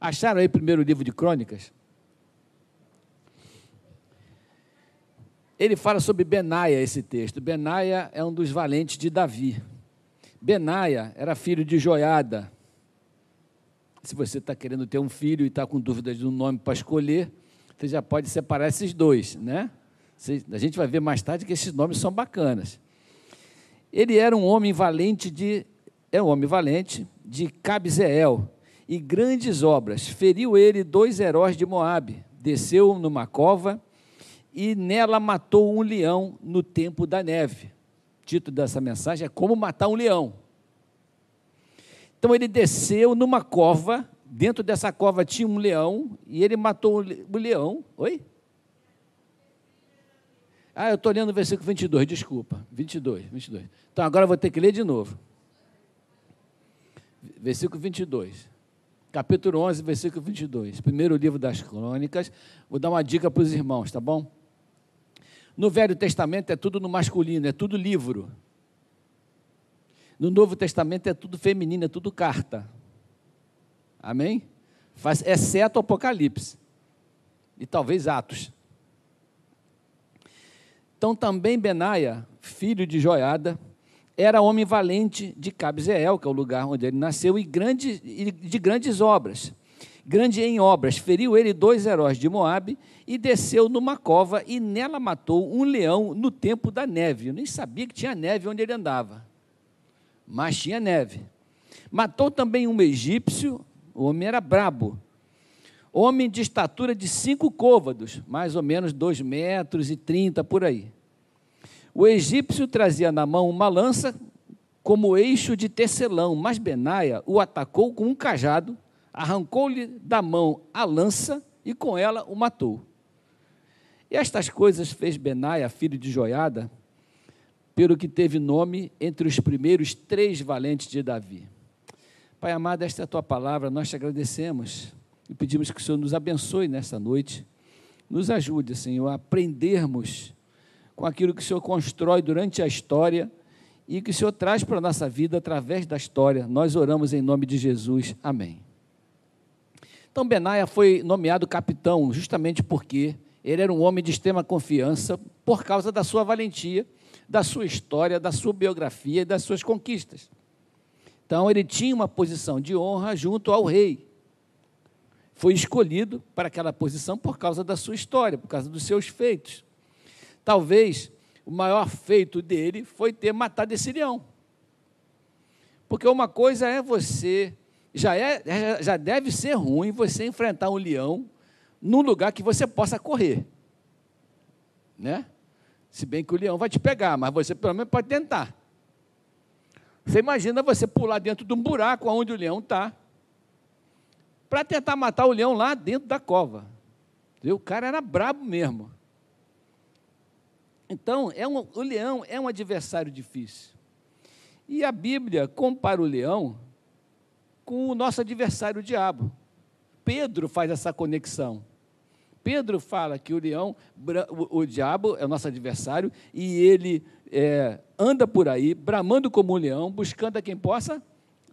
Acharam aí o primeiro livro de crônicas? Ele fala sobre Benaia, esse texto. Benaia é um dos valentes de Davi. Benaia era filho de Joiada. Se você está querendo ter um filho e está com dúvidas de um nome para escolher, você já pode separar esses dois, né? A gente vai ver mais tarde que esses nomes são bacanas. Ele era um homem valente de é um homem valente de Cabzeel e grandes obras. Feriu ele dois heróis de Moabe, desceu numa cova e nela matou um leão no tempo da neve. O título dessa mensagem é Como Matar um Leão. Então ele desceu numa cova, dentro dessa cova tinha um leão, e ele matou o leão. Oi? Ah, eu estou lendo o versículo 22, desculpa. 22, 22. Então agora eu vou ter que ler de novo. Versículo 22. Capítulo 11, versículo 22. Primeiro livro das crônicas. Vou dar uma dica para os irmãos, tá bom? No Velho Testamento é tudo no masculino, é tudo livro. No Novo Testamento é tudo feminino, é tudo carta. Amém? Faz, exceto Apocalipse. E talvez Atos. Então também Benaia, filho de Joiada, era homem valente de Cabzeel, que é o lugar onde ele nasceu, e grande, de grandes obras. Grande em obras, feriu ele dois heróis de Moabe e desceu numa cova e nela matou um leão no tempo da neve. Eu nem sabia que tinha neve onde ele andava, mas tinha neve. Matou também um egípcio, o homem era brabo, homem de estatura de cinco côvados, mais ou menos dois metros e trinta por aí. O egípcio trazia na mão uma lança como eixo de tecelão, mas Benaia o atacou com um cajado, arrancou-lhe da mão a lança e com ela o matou. E estas coisas fez Benaia, filho de Joiada, pelo que teve nome entre os primeiros três valentes de Davi. Pai amado, esta é a tua palavra, nós te agradecemos e pedimos que o Senhor nos abençoe nesta noite. Nos ajude, Senhor, a aprendermos com aquilo que o Senhor constrói durante a história e que o Senhor traz para a nossa vida através da história. Nós oramos em nome de Jesus. Amém. Então, Benaia foi nomeado capitão justamente porque ele era um homem de extrema confiança por causa da sua valentia, da sua história, da sua biografia e das suas conquistas. Então, ele tinha uma posição de honra junto ao rei foi escolhido para aquela posição por causa da sua história, por causa dos seus feitos. Talvez o maior feito dele foi ter matado esse leão. Porque uma coisa é você, já, é, já deve ser ruim você enfrentar um leão num lugar que você possa correr. Né? Se bem que o leão vai te pegar, mas você pelo menos pode tentar. Você imagina você pular dentro de um buraco onde o leão está para tentar matar o leão lá dentro da cova. O cara era brabo mesmo. Então, é um, o leão é um adversário difícil. E a Bíblia compara o leão com o nosso adversário, o diabo. Pedro faz essa conexão. Pedro fala que o leão, o, o diabo é o nosso adversário, e ele é, anda por aí, bramando como um leão, buscando a quem possa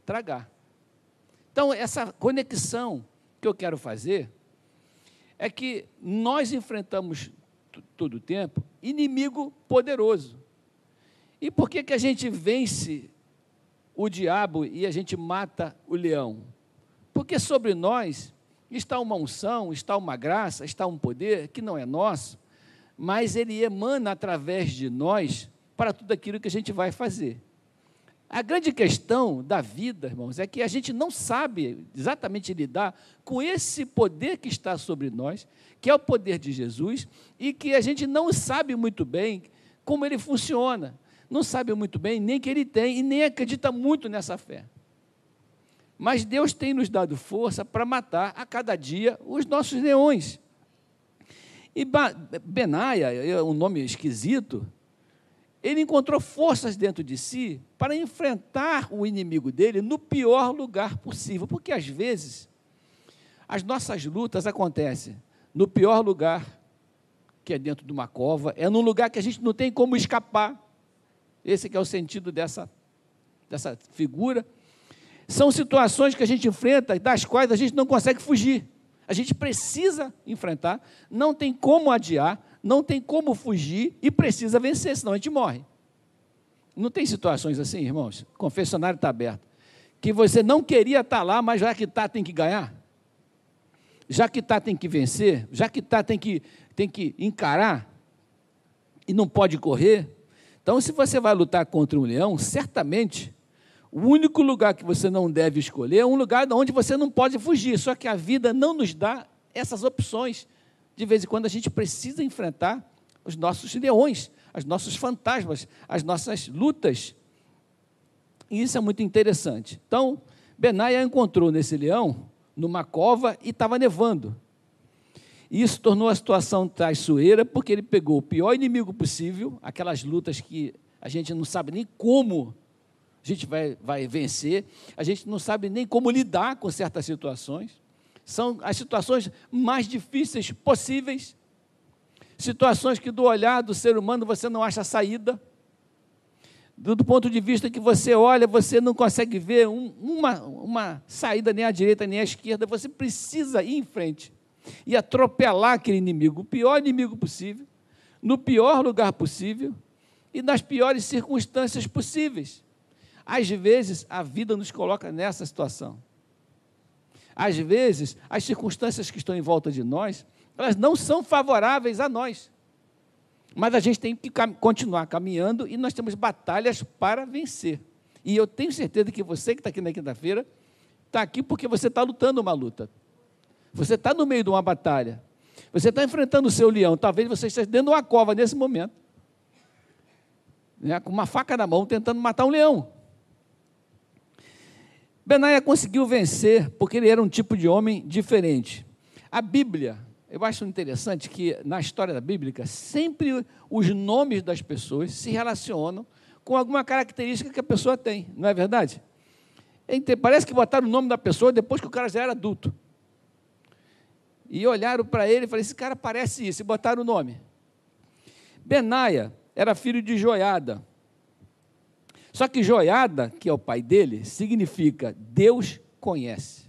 tragar. Então, essa conexão que eu quero fazer é que nós enfrentamos todo o tempo inimigo poderoso. E por que, que a gente vence o diabo e a gente mata o leão? Porque sobre nós está uma unção, está uma graça, está um poder que não é nosso, mas ele emana através de nós para tudo aquilo que a gente vai fazer. A grande questão da vida, irmãos, é que a gente não sabe exatamente lidar com esse poder que está sobre nós, que é o poder de Jesus, e que a gente não sabe muito bem como ele funciona, não sabe muito bem nem que ele tem e nem acredita muito nessa fé. Mas Deus tem nos dado força para matar a cada dia os nossos leões. E Benaia, é um nome esquisito, ele encontrou forças dentro de si para enfrentar o inimigo dele no pior lugar possível, porque às vezes as nossas lutas acontecem no pior lugar, que é dentro de uma cova, é num lugar que a gente não tem como escapar. Esse é o sentido dessa, dessa figura. São situações que a gente enfrenta, das quais a gente não consegue fugir. A gente precisa enfrentar, não tem como adiar, não tem como fugir e precisa vencer, senão a gente morre. Não tem situações assim, irmãos? Confessionário está aberto. Que você não queria estar tá lá, mas já que está, tem que ganhar? Já que está, tem que vencer? Já que está, tem que, tem que encarar? E não pode correr? Então, se você vai lutar contra um leão, certamente o único lugar que você não deve escolher é um lugar onde você não pode fugir. Só que a vida não nos dá essas opções. De vez em quando a gente precisa enfrentar os nossos leões, os nossos fantasmas, as nossas lutas. E isso é muito interessante. Então, Benaia encontrou nesse leão, numa cova, e estava nevando. E isso tornou a situação traiçoeira, porque ele pegou o pior inimigo possível, aquelas lutas que a gente não sabe nem como a gente vai, vai vencer, a gente não sabe nem como lidar com certas situações. São as situações mais difíceis possíveis. Situações que, do olhar do ser humano, você não acha saída. Do, ponto de vista que você olha, você não consegue ver um, uma, uma saída nem à direita nem à esquerda. Você precisa ir em frente e atropelar aquele inimigo, o pior inimigo possível, no pior lugar possível e nas piores circunstâncias possíveis. Às vezes, a vida nos coloca nessa situação. Às vezes, as circunstâncias que estão em volta de nós elas não são favoráveis a nós. Mas a gente tem que cam continuar caminhando e nós temos batalhas para vencer. E eu tenho certeza que você que está aqui na quinta-feira, está aqui porque você está lutando uma luta. Você está no meio de uma batalha. Você está enfrentando o seu leão. Talvez você esteja dentro de uma cova nesse momento. Né, com uma faca na mão, tentando matar um leão. Benaia conseguiu vencer porque ele era um tipo de homem diferente. A Bíblia eu acho interessante que na história da Bíblia, sempre os nomes das pessoas se relacionam com alguma característica que a pessoa tem, não é verdade? Parece que botaram o nome da pessoa depois que o cara já era adulto. E olharam para ele e falaram: esse cara parece isso, e botaram o nome. Benaia era filho de Joiada. Só que Joiada, que é o pai dele, significa Deus conhece.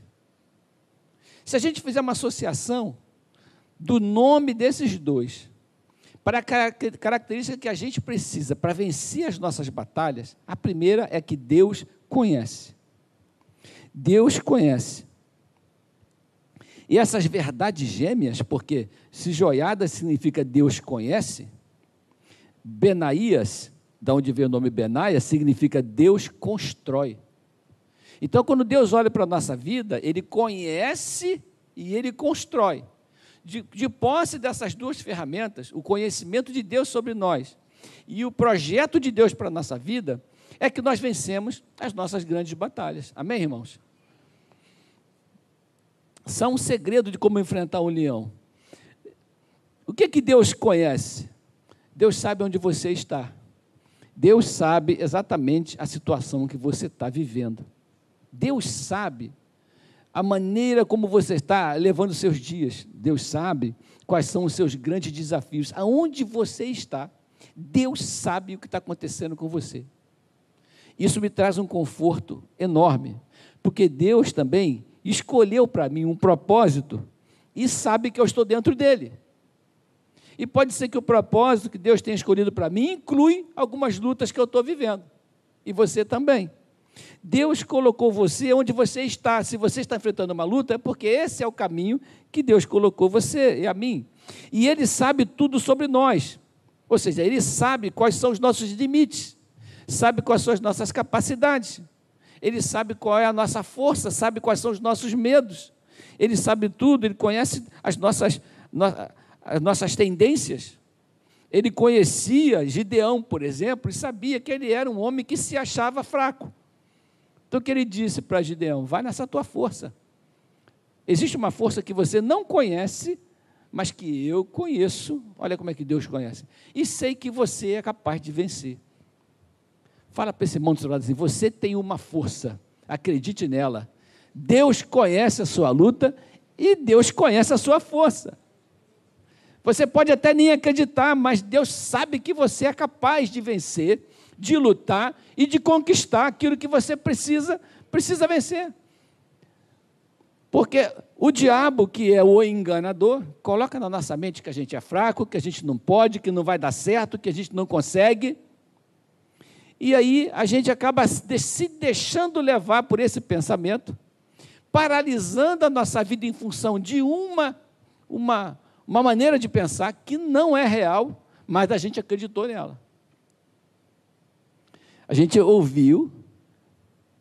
Se a gente fizer uma associação do nome desses dois para a característica que a gente precisa para vencer as nossas batalhas, a primeira é que Deus conhece. Deus conhece. E essas verdades gêmeas, porque se joiada significa Deus conhece, Benaías, da onde vem o nome Benaia, significa Deus constrói. Então, quando Deus olha para a nossa vida, Ele conhece e Ele constrói de, de posse dessas duas ferramentas, o conhecimento de Deus sobre nós e o projeto de Deus para a nossa vida, é que nós vencemos as nossas grandes batalhas. Amém, irmãos? São um segredo de como enfrentar um leão. O que que Deus conhece? Deus sabe onde você está. Deus sabe exatamente a situação que você está vivendo. Deus sabe a maneira como você está levando os seus dias. Deus sabe quais são os seus grandes desafios. Aonde você está, Deus sabe o que está acontecendo com você. Isso me traz um conforto enorme, porque Deus também escolheu para mim um propósito e sabe que eu estou dentro dele. E pode ser que o propósito que Deus tenha escolhido para mim inclui algumas lutas que eu estou vivendo. E você também. Deus colocou você onde você está. Se você está enfrentando uma luta, é porque esse é o caminho que Deus colocou você e a mim. E Ele sabe tudo sobre nós. Ou seja, Ele sabe quais são os nossos limites, sabe quais são as nossas capacidades, Ele sabe qual é a nossa força, sabe quais são os nossos medos. Ele sabe tudo, Ele conhece as nossas, as nossas tendências. Ele conhecia Gideão, por exemplo, e sabia que ele era um homem que se achava fraco. Então o que ele disse para Gideão? Vai nessa tua força. Existe uma força que você não conhece, mas que eu conheço. Olha como é que Deus conhece. E sei que você é capaz de vencer. Fala para esse irmão do seu lado assim: você tem uma força, acredite nela. Deus conhece a sua luta e Deus conhece a sua força. Você pode até nem acreditar, mas Deus sabe que você é capaz de vencer de lutar e de conquistar aquilo que você precisa Precisa vencer. Porque o diabo, que é o enganador, coloca na nossa mente que a gente é fraco, que a gente não pode, que não vai dar certo, que a gente não consegue. E aí a gente acaba se deixando levar por esse pensamento, paralisando a nossa vida em função de uma, uma, uma maneira de pensar que não é real, mas a gente acreditou nela. A gente ouviu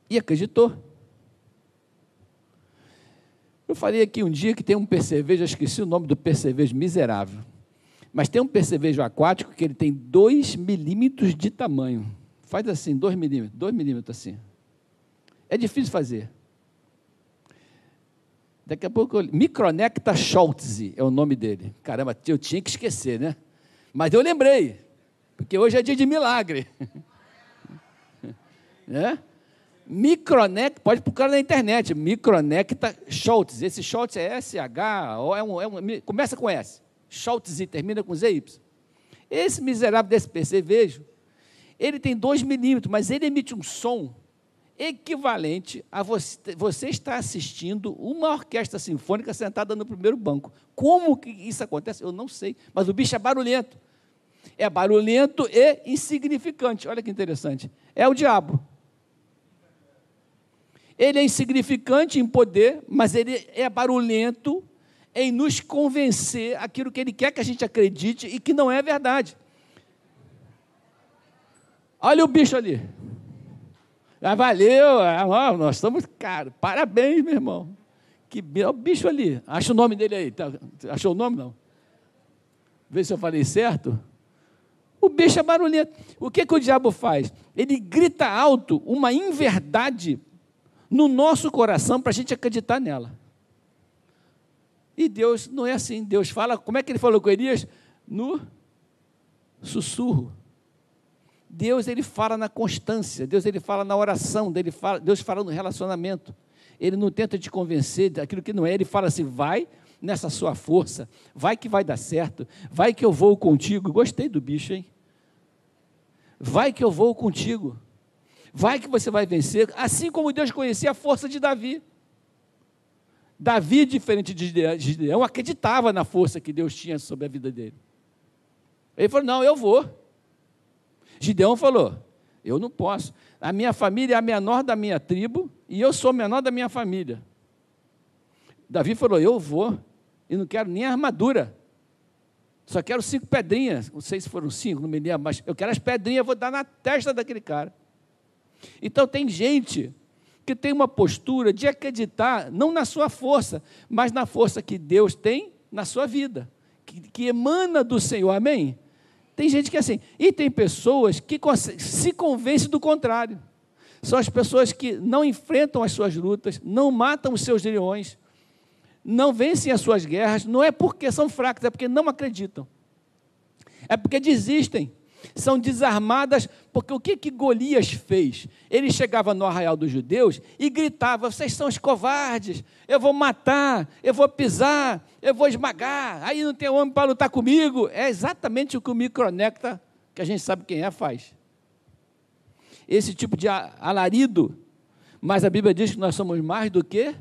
e acreditou. Eu falei aqui um dia que tem um percevejo, eu esqueci o nome do percevejo miserável, mas tem um percevejo aquático que ele tem 2 milímetros de tamanho. Faz assim, 2 milímetros, 2 milímetros assim. É difícil fazer. Daqui a pouco, eu... Micronecta Schultze é o nome dele. Caramba, eu tinha que esquecer, né? Mas eu lembrei, porque hoje é dia de milagre. né? Micronecta, pode procurar na internet, Micronecta Schultz. Esse Schultz é SH, é um, é um, começa com S. Schultz e termina com ZY. Esse miserável desse percevejo, ele tem 2 milímetros, mas ele emite um som equivalente a você, você estar assistindo uma orquestra sinfônica sentada no primeiro banco. Como que isso acontece? Eu não sei, mas o bicho é barulhento. É barulhento e insignificante. Olha que interessante. É o diabo. Ele é insignificante em poder, mas ele é barulhento em nos convencer aquilo que ele quer que a gente acredite e que não é verdade. Olha o bicho ali. Ah, valeu, ah, nós estamos, cara, parabéns, meu irmão. Que o bicho ali. Acha o nome dele aí. Tá, achou o nome? Não. Vê se eu falei certo. O bicho é barulhento. O que, que o diabo faz? Ele grita alto uma inverdade no nosso coração para a gente acreditar nela. E Deus não é assim. Deus fala, como é que ele falou com Elias? No sussurro. Deus ele fala na constância, Deus ele fala na oração, Deus fala, Deus fala no relacionamento. Ele não tenta te convencer daquilo que não é, ele fala assim: vai nessa sua força, vai que vai dar certo, vai que eu vou contigo. Gostei do bicho, hein? Vai que eu vou contigo. Vai que você vai vencer, assim como Deus conhecia a força de Davi. Davi, diferente de Gideão, acreditava na força que Deus tinha sobre a vida dele. Ele falou: Não, eu vou. Gideão falou: Eu não posso. A minha família é a menor da minha tribo e eu sou o menor da minha família. Davi falou: Eu vou e não quero nem armadura. Só quero cinco pedrinhas. Não sei se foram cinco, não me lembro, mas eu quero as pedrinhas, vou dar na testa daquele cara. Então tem gente que tem uma postura de acreditar não na sua força, mas na força que Deus tem na sua vida, que, que emana do Senhor, amém? Tem gente que é assim, e tem pessoas que se convencem do contrário. São as pessoas que não enfrentam as suas lutas, não matam os seus leões, não vencem as suas guerras, não é porque são fracos, é porque não acreditam. É porque desistem são desarmadas, porque o que, que Golias fez? Ele chegava no arraial dos judeus e gritava: Vocês são os covardes, eu vou matar, eu vou pisar, eu vou esmagar, aí não tem homem para lutar comigo. É exatamente o que o micronecta, que a gente sabe quem é, faz. Esse tipo de alarido, mas a Bíblia diz que nós somos mais do que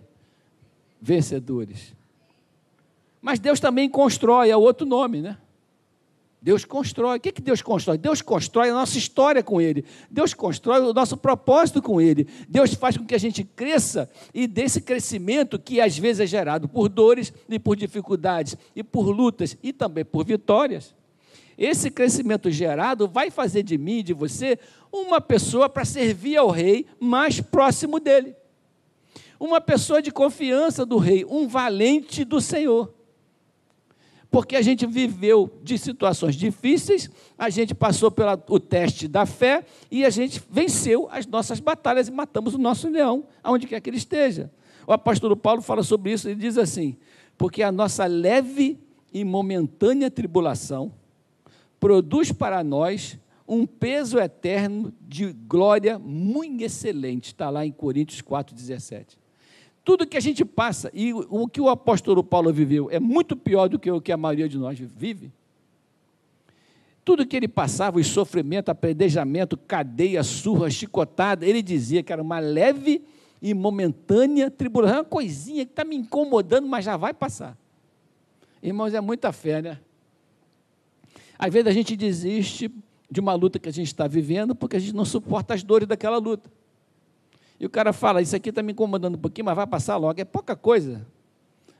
vencedores. Mas Deus também constrói, é outro nome, né? Deus constrói. O que, que Deus constrói? Deus constrói a nossa história com Ele. Deus constrói o nosso propósito com Ele. Deus faz com que a gente cresça e desse crescimento que às vezes é gerado por dores e por dificuldades e por lutas e também por vitórias. Esse crescimento gerado vai fazer de mim, de você, uma pessoa para servir ao rei mais próximo dele. Uma pessoa de confiança do rei, um valente do Senhor porque a gente viveu de situações difíceis, a gente passou pelo teste da fé e a gente venceu as nossas batalhas e matamos o nosso leão, aonde quer que ele esteja. O apóstolo Paulo fala sobre isso e diz assim: porque a nossa leve e momentânea tribulação produz para nós um peso eterno de glória muito excelente. Está lá em Coríntios 4,17. Tudo que a gente passa, e o que o apóstolo Paulo viveu é muito pior do que o que a maioria de nós vive. Tudo que ele passava, o sofrimento, apredejamento, cadeia, surra, chicotada, ele dizia que era uma leve e momentânea tribulação. É uma coisinha que está me incomodando, mas já vai passar. Irmãos, é muita fé, né? Às vezes a gente desiste de uma luta que a gente está vivendo porque a gente não suporta as dores daquela luta. E o cara fala: Isso aqui está me incomodando um pouquinho, mas vai passar logo. É pouca coisa.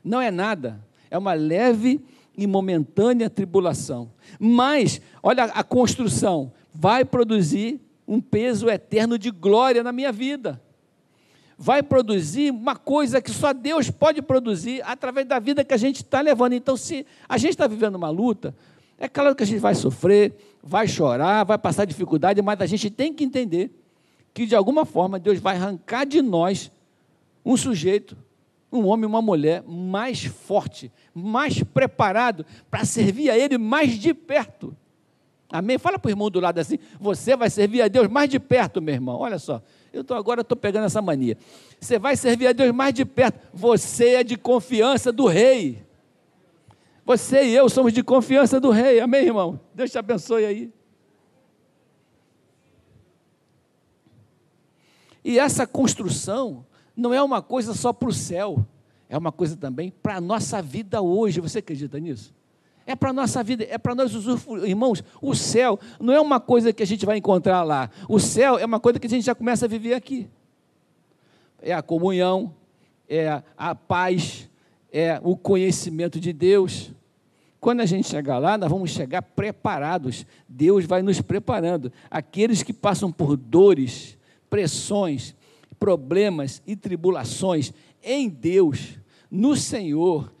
Não é nada. É uma leve e momentânea tribulação. Mas, olha a construção: vai produzir um peso eterno de glória na minha vida. Vai produzir uma coisa que só Deus pode produzir através da vida que a gente está levando. Então, se a gente está vivendo uma luta, é claro que a gente vai sofrer, vai chorar, vai passar dificuldade, mas a gente tem que entender que de alguma forma Deus vai arrancar de nós um sujeito, um homem, uma mulher mais forte, mais preparado para servir a Ele mais de perto. Amém? Fala para o irmão do lado assim: você vai servir a Deus mais de perto, meu irmão. Olha só, eu tô, agora estou pegando essa mania. Você vai servir a Deus mais de perto. Você é de confiança do rei. Você e eu somos de confiança do rei. Amém, irmão? Deus te abençoe aí. E essa construção não é uma coisa só para o céu, é uma coisa também para a nossa vida hoje. Você acredita nisso? É para a nossa vida, é para nós usufruir. Irmãos, o céu não é uma coisa que a gente vai encontrar lá. O céu é uma coisa que a gente já começa a viver aqui. É a comunhão, é a paz, é o conhecimento de Deus. Quando a gente chegar lá, nós vamos chegar preparados. Deus vai nos preparando. Aqueles que passam por dores, pressões, problemas e tribulações em Deus, no Senhor,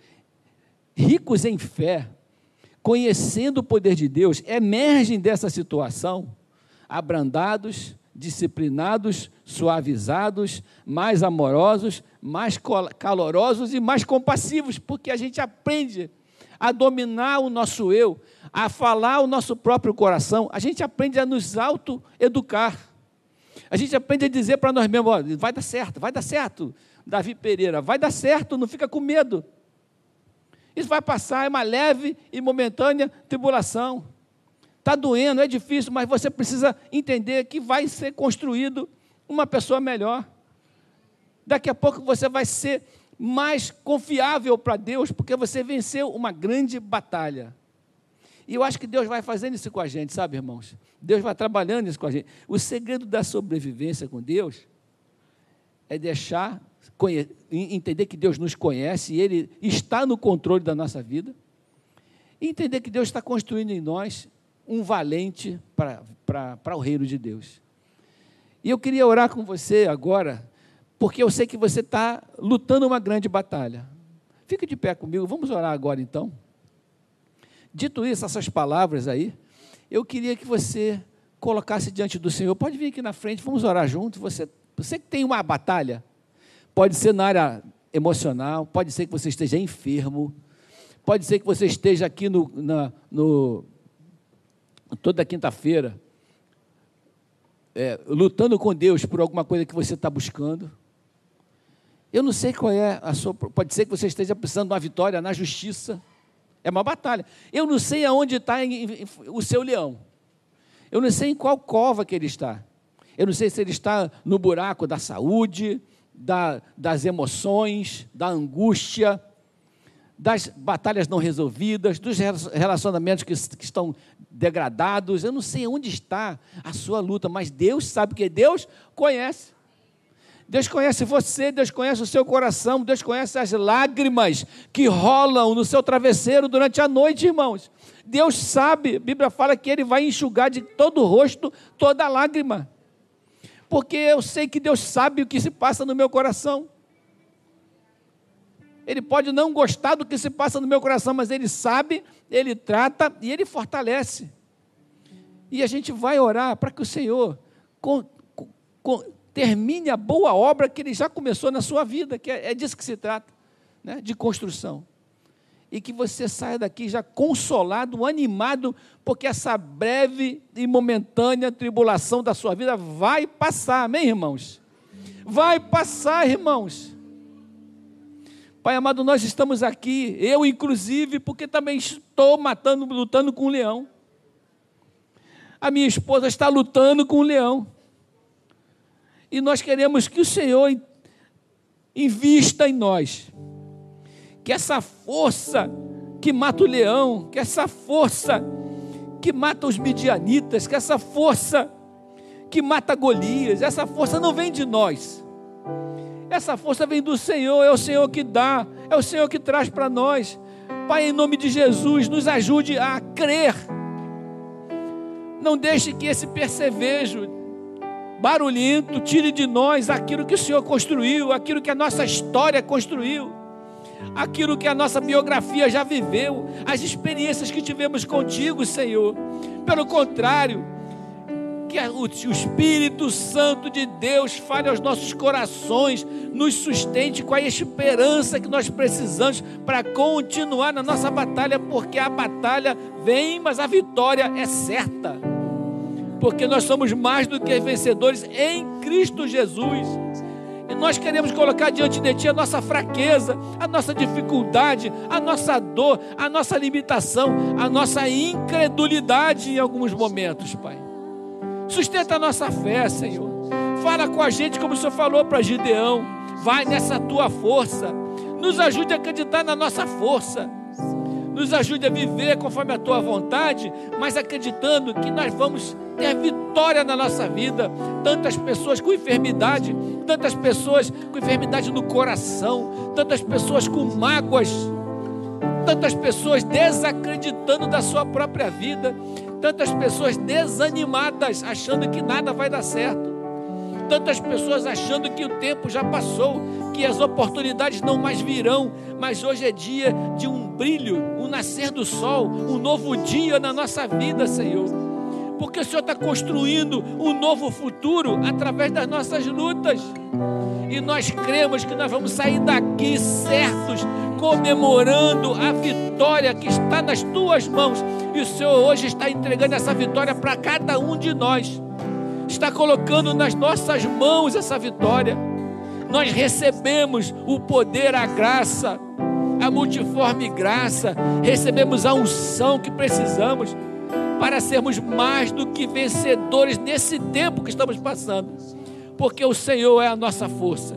ricos em fé, conhecendo o poder de Deus, emergem dessa situação abrandados, disciplinados, suavizados, mais amorosos, mais calorosos e mais compassivos, porque a gente aprende a dominar o nosso eu, a falar o nosso próprio coração, a gente aprende a nos auto-educar. A gente aprende a dizer para nós mesmos: ó, vai dar certo, vai dar certo. Davi Pereira, vai dar certo, não fica com medo. Isso vai passar, é uma leve e momentânea tribulação. Está doendo, é difícil, mas você precisa entender que vai ser construído uma pessoa melhor. Daqui a pouco você vai ser mais confiável para Deus, porque você venceu uma grande batalha. E eu acho que Deus vai fazendo isso com a gente, sabe, irmãos? Deus vai trabalhando isso com a gente. O segredo da sobrevivência com Deus é deixar, entender que Deus nos conhece e Ele está no controle da nossa vida, e entender que Deus está construindo em nós um valente para o reino de Deus. E eu queria orar com você agora, porque eu sei que você está lutando uma grande batalha. Fique de pé comigo, vamos orar agora então. Dito isso, essas palavras aí, eu queria que você colocasse diante do Senhor. Pode vir aqui na frente, vamos orar junto. Você, você que tem uma batalha, pode ser na área emocional, pode ser que você esteja enfermo, pode ser que você esteja aqui no, na, no toda quinta-feira, é, lutando com Deus por alguma coisa que você está buscando. Eu não sei qual é a sua. Pode ser que você esteja precisando de uma vitória na justiça. É uma batalha. Eu não sei aonde está o seu leão. Eu não sei em qual cova que ele está. Eu não sei se ele está no buraco da saúde, da, das emoções, da angústia, das batalhas não resolvidas, dos relacionamentos que, que estão degradados. Eu não sei onde está a sua luta, mas Deus sabe que Deus conhece. Deus conhece você, Deus conhece o seu coração, Deus conhece as lágrimas que rolam no seu travesseiro durante a noite, irmãos. Deus sabe, a Bíblia fala que Ele vai enxugar de todo o rosto toda lágrima. Porque eu sei que Deus sabe o que se passa no meu coração. Ele pode não gostar do que se passa no meu coração, mas Ele sabe, Ele trata e Ele fortalece. E a gente vai orar para que o Senhor com, com, termine a boa obra que ele já começou na sua vida, que é, é disso que se trata, né? de construção. E que você saia daqui já consolado, animado, porque essa breve e momentânea tribulação da sua vida vai passar, amém, irmãos? Vai passar, irmãos. Pai amado, nós estamos aqui, eu inclusive, porque também estou matando, lutando com o leão. A minha esposa está lutando com o leão. E nós queremos que o Senhor invista em nós. Que essa força que mata o leão, que essa força que mata os midianitas, que essa força que mata Golias, essa força não vem de nós. Essa força vem do Senhor, é o Senhor que dá, é o Senhor que traz para nós. Pai, em nome de Jesus, nos ajude a crer. Não deixe que esse percevejo barulhento tire de nós aquilo que o Senhor construiu, aquilo que a nossa história construiu, aquilo que a nossa biografia já viveu, as experiências que tivemos contigo, Senhor. Pelo contrário, que o Espírito Santo de Deus fale aos nossos corações, nos sustente com a esperança que nós precisamos para continuar na nossa batalha, porque a batalha vem, mas a vitória é certa. Porque nós somos mais do que vencedores em Cristo Jesus. E nós queremos colocar diante de Ti a nossa fraqueza, a nossa dificuldade, a nossa dor, a nossa limitação, a nossa incredulidade em alguns momentos, Pai. Sustenta a nossa fé, Senhor. Fala com a gente como o Senhor falou para Gideão. Vai nessa tua força. Nos ajude a acreditar na nossa força. Nos ajude a viver conforme a tua vontade, mas acreditando que nós vamos ter vitória na nossa vida. Tantas pessoas com enfermidade, tantas pessoas com enfermidade no coração, tantas pessoas com mágoas, tantas pessoas desacreditando da sua própria vida tantas pessoas desanimadas, achando que nada vai dar certo, tantas pessoas achando que o tempo já passou, que as oportunidades não mais virão, mas hoje é dia de um brilho, um nascer do sol, um novo dia na nossa vida, Senhor. Porque o Senhor está construindo um novo futuro através das nossas lutas. E nós cremos que nós vamos sair daqui certos, comemorando a vitória que está nas tuas mãos. E o Senhor hoje está entregando essa vitória para cada um de nós. Está colocando nas nossas mãos essa vitória. Nós recebemos o poder, a graça, a multiforme graça, recebemos a unção que precisamos para sermos mais do que vencedores nesse tempo que estamos passando. Porque o Senhor é a nossa força,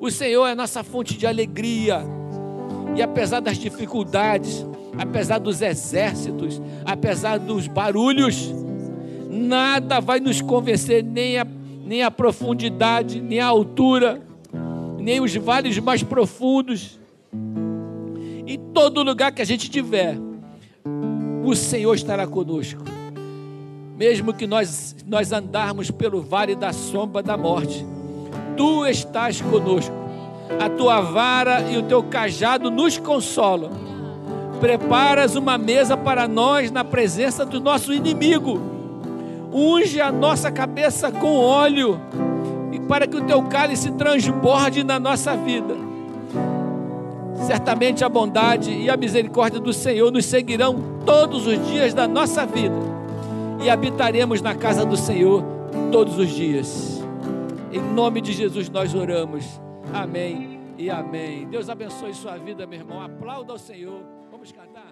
o Senhor é a nossa fonte de alegria, e apesar das dificuldades, apesar dos exércitos, apesar dos barulhos, nada vai nos convencer, nem a, nem a profundidade, nem a altura, nem os vales mais profundos. Em todo lugar que a gente tiver, o Senhor estará conosco mesmo que nós, nós andarmos pelo vale da sombra da morte, tu estás conosco, a tua vara e o teu cajado nos consolam. Preparas uma mesa para nós na presença do nosso inimigo, unge a nossa cabeça com óleo, e para que o teu cálice transborde na nossa vida. Certamente a bondade e a misericórdia do Senhor nos seguirão todos os dias da nossa vida e habitaremos na casa do Senhor todos os dias. Em nome de Jesus nós oramos. Amém e amém. Deus abençoe sua vida, meu irmão. Aplauda ao Senhor. Vamos cantar.